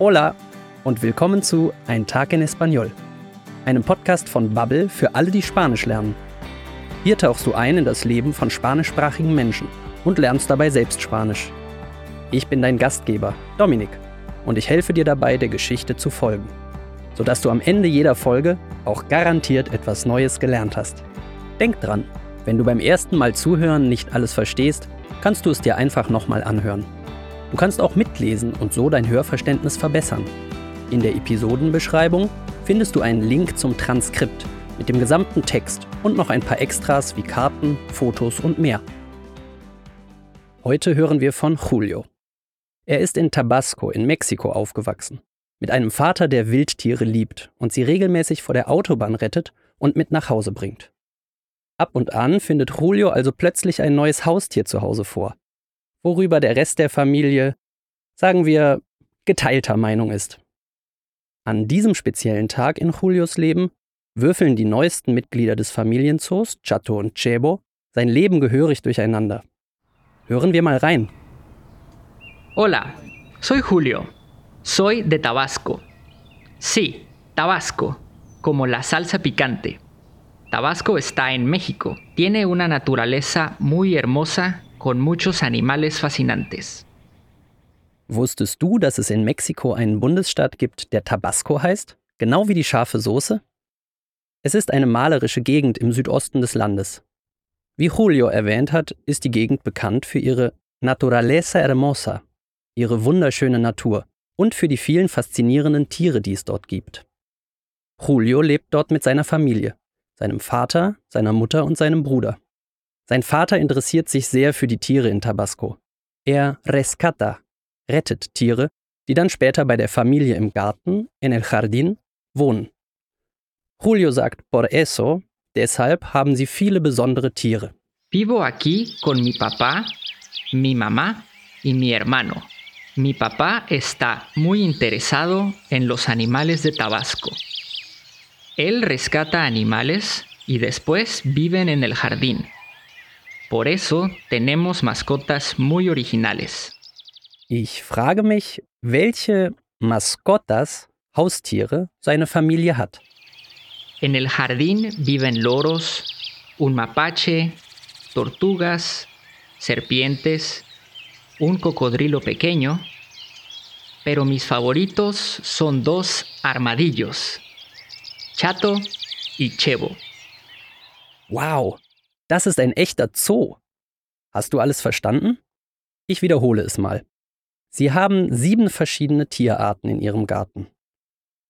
Hola und willkommen zu Ein Tag in Espanol, einem Podcast von Bubble für alle, die Spanisch lernen. Hier tauchst du ein in das Leben von spanischsprachigen Menschen und lernst dabei selbst Spanisch. Ich bin dein Gastgeber, Dominik, und ich helfe dir dabei, der Geschichte zu folgen, sodass du am Ende jeder Folge auch garantiert etwas Neues gelernt hast. Denk dran, wenn du beim ersten Mal zuhören nicht alles verstehst, kannst du es dir einfach nochmal anhören. Du kannst auch mitlesen und so dein Hörverständnis verbessern. In der Episodenbeschreibung findest du einen Link zum Transkript mit dem gesamten Text und noch ein paar Extras wie Karten, Fotos und mehr. Heute hören wir von Julio. Er ist in Tabasco in Mexiko aufgewachsen, mit einem Vater, der Wildtiere liebt und sie regelmäßig vor der Autobahn rettet und mit nach Hause bringt. Ab und an findet Julio also plötzlich ein neues Haustier zu Hause vor, worüber der Rest der Familie, sagen wir, geteilter Meinung ist. An diesem speziellen Tag in Julios Leben würfeln die neuesten Mitglieder des Familienzoos, Chato und Chebo, sein Leben gehörig durcheinander. Hören wir mal rein. Hola, soy Julio. Soy de Tabasco. Sí, Tabasco, como la salsa picante. Tabasco está en México. Tiene una naturaleza muy hermosa con muchos animales fascinantes. Wusstest du, dass es in Mexiko einen Bundesstaat gibt, der Tabasco heißt? Genau wie die scharfe Soße? Es ist eine malerische Gegend im Südosten des Landes. Wie Julio erwähnt hat, ist die Gegend bekannt für ihre Naturaleza hermosa, ihre wunderschöne Natur und für die vielen faszinierenden Tiere, die es dort gibt. Julio lebt dort mit seiner Familie seinem Vater, seiner Mutter und seinem Bruder. Sein Vater interessiert sich sehr für die Tiere in Tabasco. Er rescata, rettet Tiere, die dann später bei der Familie im Garten, en el Jardín, wohnen. Julio sagt por eso, deshalb haben sie viele besondere Tiere. Vivo aquí con mi papá, mi mamá y mi hermano. Mi papá está muy interesado en los animales de Tabasco. Él rescata animales y después viven en el jardín. Por eso tenemos mascotas muy originales. Ich frage mich, welche Maskotas, Haustiere, seine Familie hat. En el jardín viven loros, un mapache, tortugas, serpientes, un cocodrilo pequeño, pero mis favoritos son dos armadillos Chato y Chebo. Wow, das ist ein echter Zoo. Hast du alles verstanden? Ich wiederhole es mal. Sie haben sieben verschiedene Tierarten in ihrem Garten.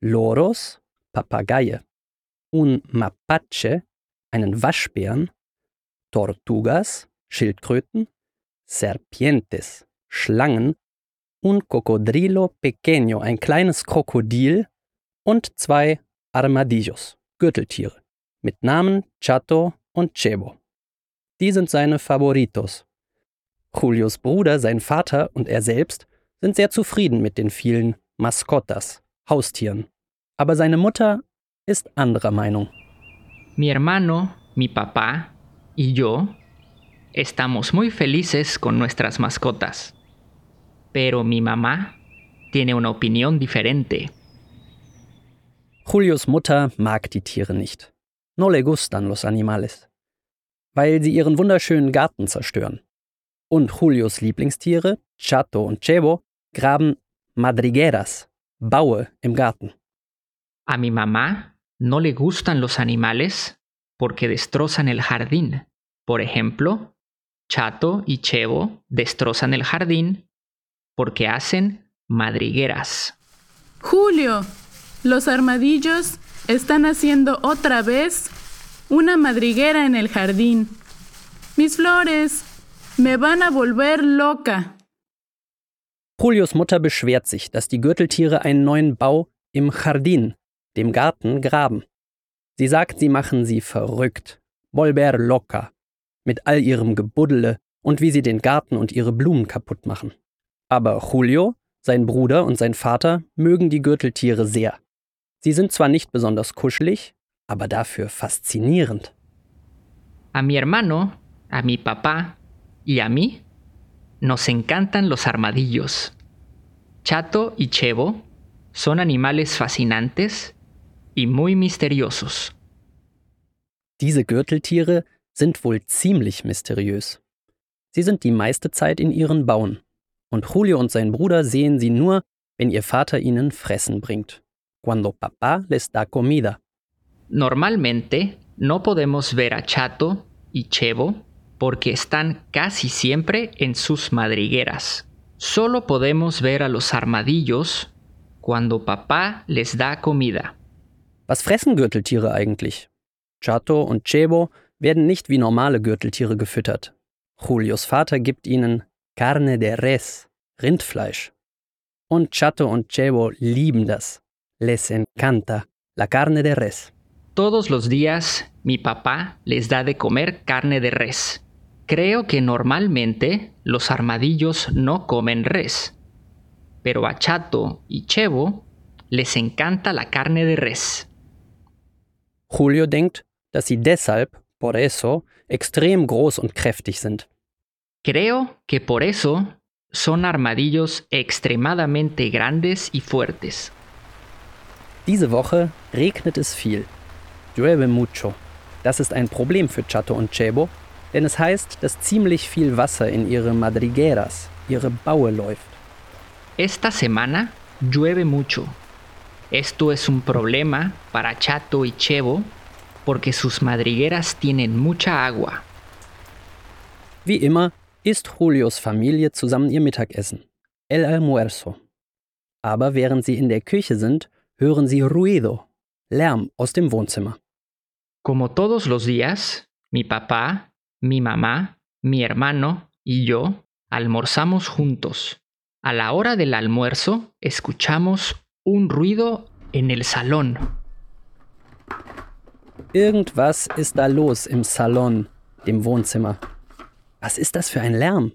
Loros, Papageie, un Mapache, einen Waschbären, Tortugas, Schildkröten, Serpientes, Schlangen, un Cocodrilo pequeño, ein kleines Krokodil und zwei Armadillos, Gürteltiere, mit Namen Chato und Chebo. Die sind seine Favoritos. Julios Bruder, sein Vater und er selbst sind sehr zufrieden mit den vielen Mascotas, Haustieren. Aber seine Mutter ist anderer Meinung. Mi hermano, mi papá y yo estamos muy felices con nuestras mascotas. Pero mi mamá tiene una opinión diferente. Julios Mutter mag die Tiere nicht. No le gustan los animales. Weil sie ihren wunderschönen Garten zerstören. Und Julios Lieblingstiere, Chato und Chebo, graben Madrigueras, Baue im Garten. A mi mamá no le gustan los animales porque destrozan el jardín. Por ejemplo, Chato y Chebo destrozan el jardín porque hacen madrigueras. Julio, los armadillos están haciendo otra vez una madriguera en el jardín. Mis flores me van a volver loca. Julios Mutter beschwert sich, dass die Gürteltiere einen neuen Bau im Jardin, dem Garten, graben. Sie sagt, sie machen sie verrückt. Volver loca. Mit all ihrem Gebuddele und wie sie den Garten und ihre Blumen kaputt machen. Aber Julio, sein Bruder und sein Vater mögen die Gürteltiere sehr. Sie sind zwar nicht besonders kuschelig, aber dafür faszinierend. A mi hermano, a mi papá y a mí nos encantan los armadillos. Chato y Chebo son animales fascinantes y muy misteriosos. Diese Gürteltiere sind wohl ziemlich mysteriös. Sie sind die meiste Zeit in ihren Bauen. Und Julio und sein Bruder sehen sie nur, wenn ihr Vater ihnen Fressen bringt. Cuando papá les da comida. Normalmente no podemos ver a Chato y Chevo porque están casi siempre en sus madrigueras. Solo podemos ver a los armadillos cuando papá les da comida. Was fressen Gürteltiere eigentlich? Chato und Chebo werden nicht wie normale Gürteltiere gefüttert. Julios Vater gibt ihnen Carne de res, Rindfleisch. Und Chato und Chebo lieben das. Les encanta la carne de res. Todos los días mi papá les da de comer carne de res. Creo que normalmente los armadillos no comen res, pero a Chato y Chevo les encanta la carne de res. Julio denkt, dass sie deshalb, por eso, extrem groß und kräftig sind. Creo que por eso son armadillos extremadamente grandes y fuertes. Diese Woche regnet es viel. Llueve mucho. Das ist ein Problem für Chato und Chebo, denn es heißt, dass ziemlich viel Wasser in ihre Madrigueras, ihre Baue läuft. Esta semana llueve mucho. Esto es un problema para Chato y Chevo porque sus madrigueras tienen mucha agua. Wie immer isst Julios Familie zusammen ihr Mittagessen, el almuerzo. Aber während sie in der Küche sind, hören sie ruido, Lärm aus dem Wohnzimmer. Como todos los días, mi papá, mi mamá, mi hermano y yo almorzamos juntos. A la hora del almuerzo escuchamos un ruido en el salón. Irgendwas ist da los im Salon, dem Wohnzimmer. Was ist das für ein Lärm?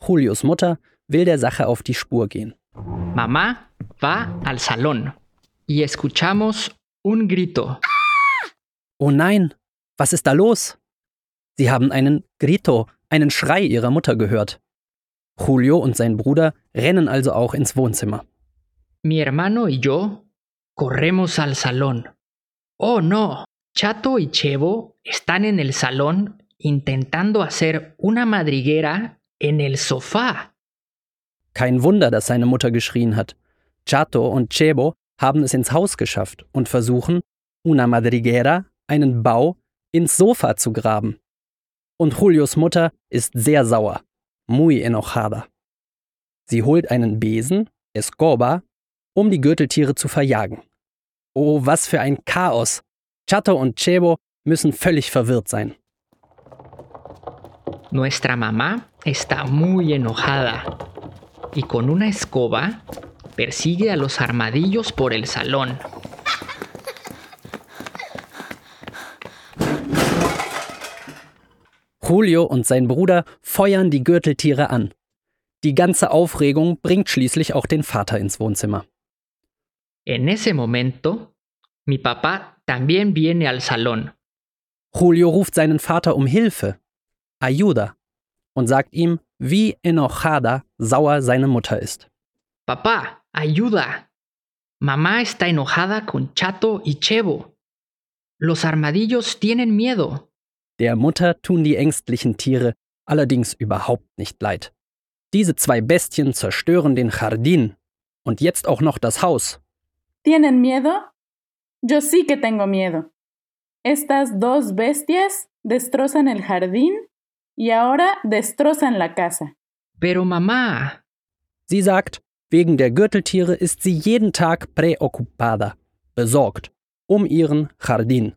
Julios Mutter will der Sache auf die Spur gehen. Mamá va al salón y escuchamos un grito. Oh nein, was ist da los? Sie haben einen Grito, einen Schrei ihrer Mutter gehört. Julio und sein Bruder rennen also auch ins Wohnzimmer. Mi hermano y yo corremos al salón. Oh no, Chato y Chevo están en el salón intentando hacer una madriguera en el sofá. Kein Wunder, dass seine Mutter geschrien hat. Chato und Chebo haben es ins Haus geschafft und versuchen, una madriguera, einen Bau, ins Sofa zu graben. Und Julios Mutter ist sehr sauer, muy enojada. Sie holt einen Besen, Escoba, um die Gürteltiere zu verjagen. Oh, was für ein Chaos! Chato und Chebo müssen völlig verwirrt sein. Nuestra mamá está muy enojada y con una escoba persigue a los armadillos por el salón. Julio und sein Bruder feuern die Gürteltiere an. Die ganze Aufregung bringt schließlich auch den Vater ins Wohnzimmer. En ese momento, mi papá también viene al salón. Julio ruft seinen Vater um Hilfe, Ayuda, und sagt ihm, wie enojada sauer seine Mutter ist. Papá, ayuda. Mamá está enojada con Chato y Chevo. Los armadillos tienen miedo. Der Mutter tun die ängstlichen Tiere allerdings überhaupt nicht leid. Diese zwei Bestien zerstören den Jardin und jetzt auch noch das Haus. ¿Tienen miedo? Yo sí que tengo miedo. Estas dos bestias destrozan el jardín y ahora destrozan la casa. Pero mamá, Sie sagt, wegen der Gürteltiere ist sie jeden Tag preocupada, besorgt, um ihren Jardin.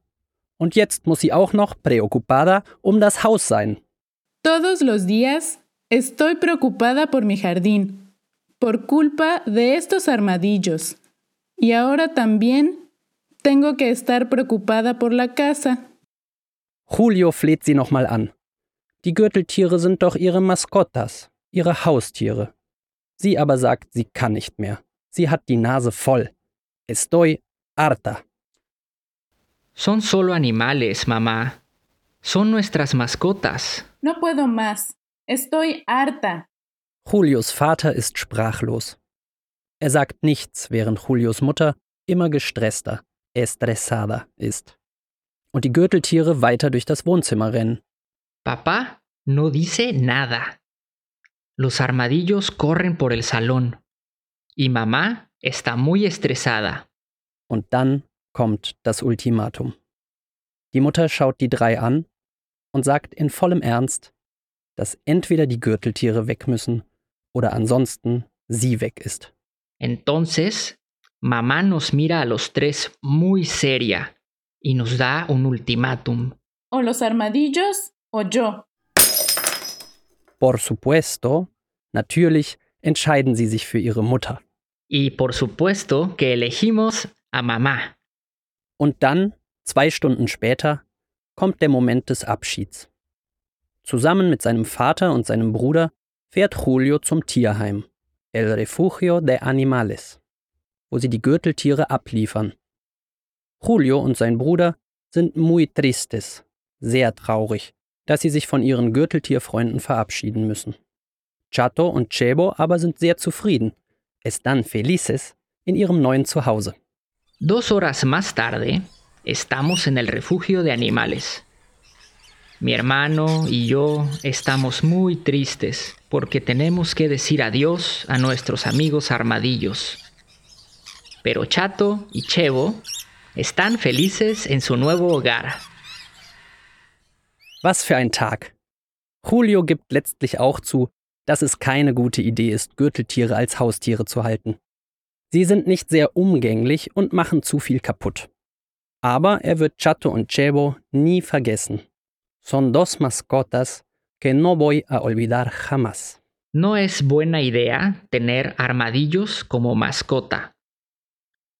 Und jetzt muss sie auch noch preocupada um das Haus sein. Todos los días estoy preocupada por mi jardín, por culpa de estos armadillos. Y ahora también tengo que estar preocupada por la casa. Julio fleht sie nochmal an. Die Gürteltiere sind doch ihre Maskotas, ihre Haustiere. Sie aber sagt, sie kann nicht mehr. Sie hat die Nase voll. Estoy harta. Son solo animales, mamá. Son nuestras mascotas. No puedo más. Estoy harta. Julios Vater ist sprachlos. Er sagt nichts, während Julios Mutter immer gestresster, estresada ist. Und die Gürteltiere weiter durch das Wohnzimmer rennen. Papá no dice nada. Los armadillos corren por el salón. Y mamá está muy estresada. Und dann kommt das Ultimatum. Die Mutter schaut die drei an und sagt in vollem Ernst, dass entweder die Gürteltiere weg müssen oder ansonsten sie weg ist. Entonces, mamá nos mira a los tres muy seria y nos da un ultimátum. O los armadillos o yo. Por supuesto, natürlich entscheiden sie sich für ihre Mutter. Y por supuesto que elegimos a mamá. Und dann, zwei Stunden später, kommt der Moment des Abschieds. Zusammen mit seinem Vater und seinem Bruder fährt Julio zum Tierheim, El Refugio de Animales, wo sie die Gürteltiere abliefern. Julio und sein Bruder sind muy tristes, sehr traurig, dass sie sich von ihren Gürteltierfreunden verabschieden müssen. Chato und Chebo aber sind sehr zufrieden, están felices, in ihrem neuen Zuhause. Dos horas más tarde, estamos en el refugio de animales. Mi hermano y yo estamos muy tristes porque tenemos que decir adiós a nuestros amigos armadillos. Pero Chato y Chevo están felices en su nuevo hogar. Was für ein Tag. Julio gibt letztlich auch zu, dass es keine gute Idee ist, Gürteltiere als Haustiere zu halten. Sie sind nicht sehr umgänglich und machen zu viel kaputt. Aber er wird Chato und Chebo nie vergessen. Son dos mascotas que no voy a olvidar jamás. No es buena idea tener armadillos como mascota.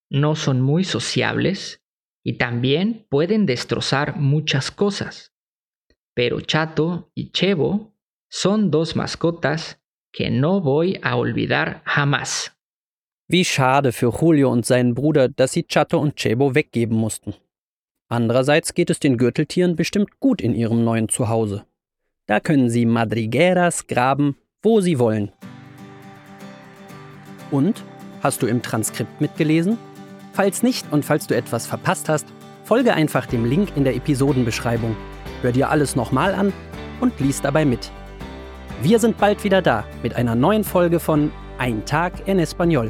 No son muy sociables y también pueden destrozar muchas cosas. Pero Chato y Chebo son dos mascotas que no voy a olvidar jamás. Wie schade für Julio und seinen Bruder, dass sie Chato und Chebo weggeben mussten. Andererseits geht es den Gürteltieren bestimmt gut in ihrem neuen Zuhause. Da können sie Madrigueras graben, wo sie wollen. Und? Hast du im Transkript mitgelesen? Falls nicht und falls du etwas verpasst hast, folge einfach dem Link in der Episodenbeschreibung. Hör dir alles nochmal an und lies dabei mit. Wir sind bald wieder da mit einer neuen Folge von Ein Tag en Español.